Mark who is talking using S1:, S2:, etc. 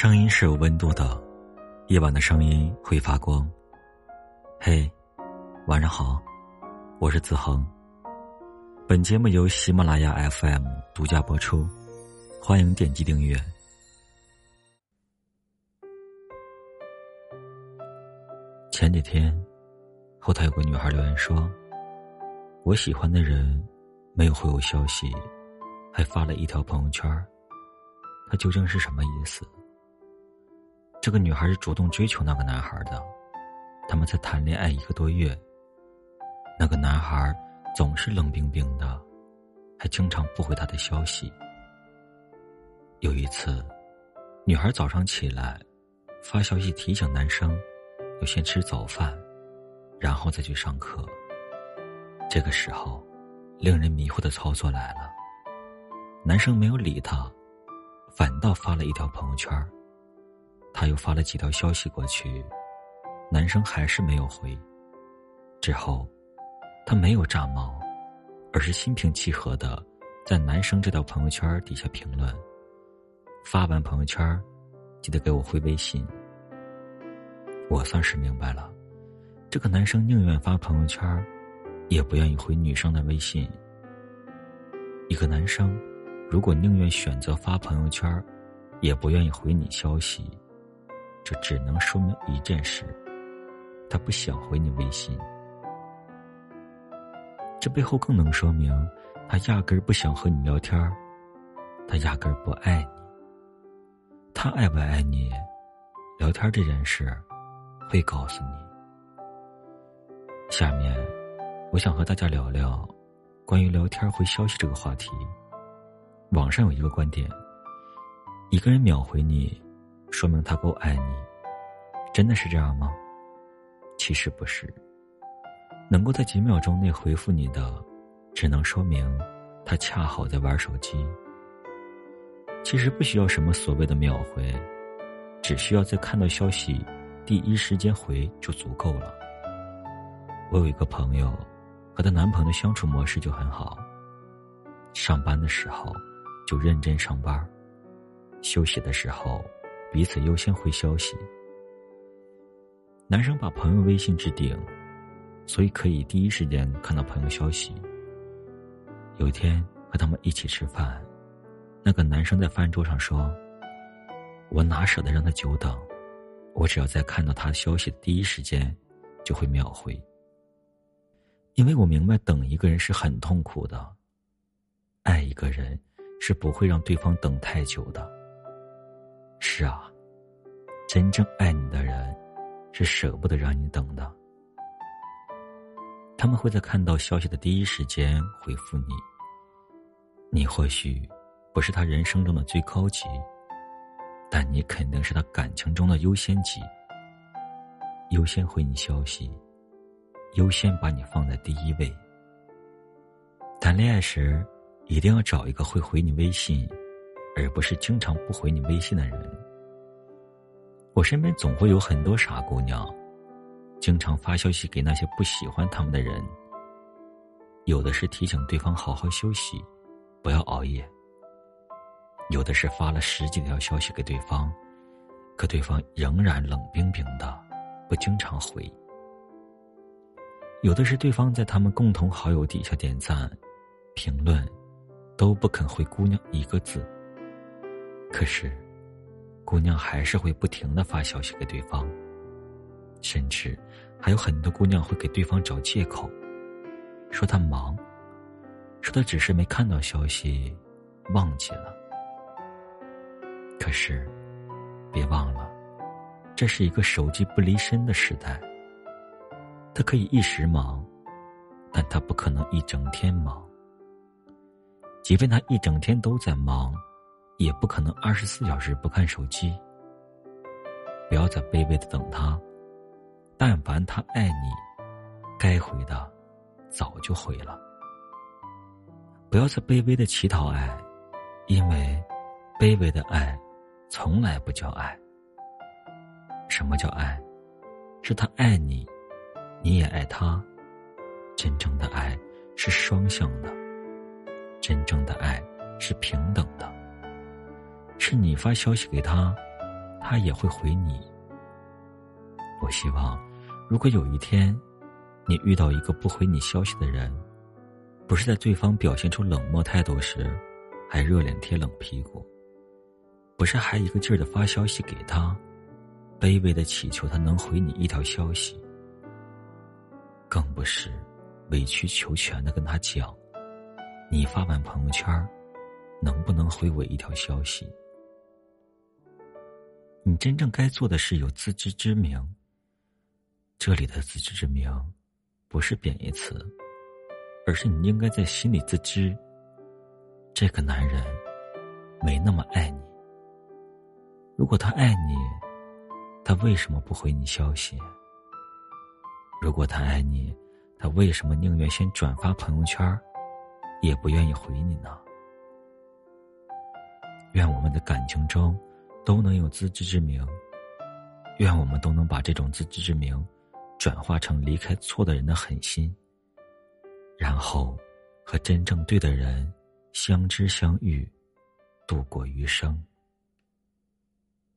S1: 声音是有温度的，夜晚的声音会发光。嘿，晚上好，我是子恒。本节目由喜马拉雅 FM 独家播出，欢迎点击订阅。前几天，后台有个女孩留言说：“我喜欢的人没有回我消息，还发了一条朋友圈，他究竟是什么意思？”这个女孩是主动追求那个男孩的，他们才谈恋爱一个多月。那个男孩总是冷冰冰的，还经常不回她的消息。有一次，女孩早上起来，发消息提醒男生。要先吃早饭，然后再去上课。这个时候，令人迷惑的操作来了。男生没有理他，反倒发了一条朋友圈。他又发了几条消息过去，男生还是没有回。之后，他没有炸毛，而是心平气和的在男生这条朋友圈底下评论：“发完朋友圈，记得给我回微信。”我算是明白了，这个男生宁愿发朋友圈，也不愿意回女生的微信。一个男生，如果宁愿选择发朋友圈，也不愿意回你消息，这只能说明一件事：他不想回你微信。这背后更能说明，他压根儿不想和你聊天儿他压根儿不爱你。他爱不爱你，聊天这件事。会告诉你。下面，我想和大家聊聊关于聊天回消息这个话题。网上有一个观点：一个人秒回你，说明他够爱你。真的是这样吗？其实不是。能够在几秒钟内回复你的，只能说明他恰好在玩手机。其实不需要什么所谓的秒回，只需要在看到消息。第一时间回就足够了。我有一个朋友，和她男朋友的相处模式就很好。上班的时候就认真上班，休息的时候彼此优先回消息。男生把朋友微信置顶，所以可以第一时间看到朋友消息。有一天和他们一起吃饭，那个男生在饭桌上说：“我哪舍得让他久等。”我只要在看到他消息的第一时间，就会秒回。因为我明白等一个人是很痛苦的，爱一个人是不会让对方等太久的。是啊，真正爱你的人，是舍不得让你等的。他们会在看到消息的第一时间回复你。你或许不是他人生中的最高级。但你肯定是他感情中的优先级，优先回你消息，优先把你放在第一位。谈恋爱时，一定要找一个会回你微信，而不是经常不回你微信的人。我身边总会有很多傻姑娘，经常发消息给那些不喜欢他们的人，有的是提醒对方好好休息，不要熬夜。有的是发了十几条消息给对方，可对方仍然冷冰冰的，不经常回。有的是对方在他们共同好友底下点赞、评论，都不肯回姑娘一个字。可是，姑娘还是会不停的发消息给对方，甚至还有很多姑娘会给对方找借口，说她忙，说她只是没看到消息，忘记了。可是，别忘了，这是一个手机不离身的时代。他可以一时忙，但他不可能一整天忙。即便他一整天都在忙，也不可能二十四小时不看手机。不要再卑微的等他，但凡他爱你，该回的早就回了。不要再卑微的乞讨爱，因为卑微的爱。从来不叫爱。什么叫爱？是他爱你，你也爱他。真正的爱是双向的，真正的爱是平等的。是你发消息给他，他也会回你。我希望，如果有一天，你遇到一个不回你消息的人，不是在对方表现出冷漠态度时，还热脸贴冷屁股，不是还一个劲儿的发消息给他，卑微的祈求他能回你一条消息，更不是委曲求全的跟他讲，你发完朋友圈，能不能回我一条消息？你真正该做的是有自知之明。这里的自知之明，不是贬义词，而是你应该在心里自知，这个男人没那么爱你。如果他爱你，他为什么不回你消息？如果他爱你，他为什么宁愿先转发朋友圈，也不愿意回你呢？愿我们的感情中都能有自知之明，愿我们都能把这种自知之明。转化成离开错的人的狠心，然后和真正对的人相知相遇，度过余生。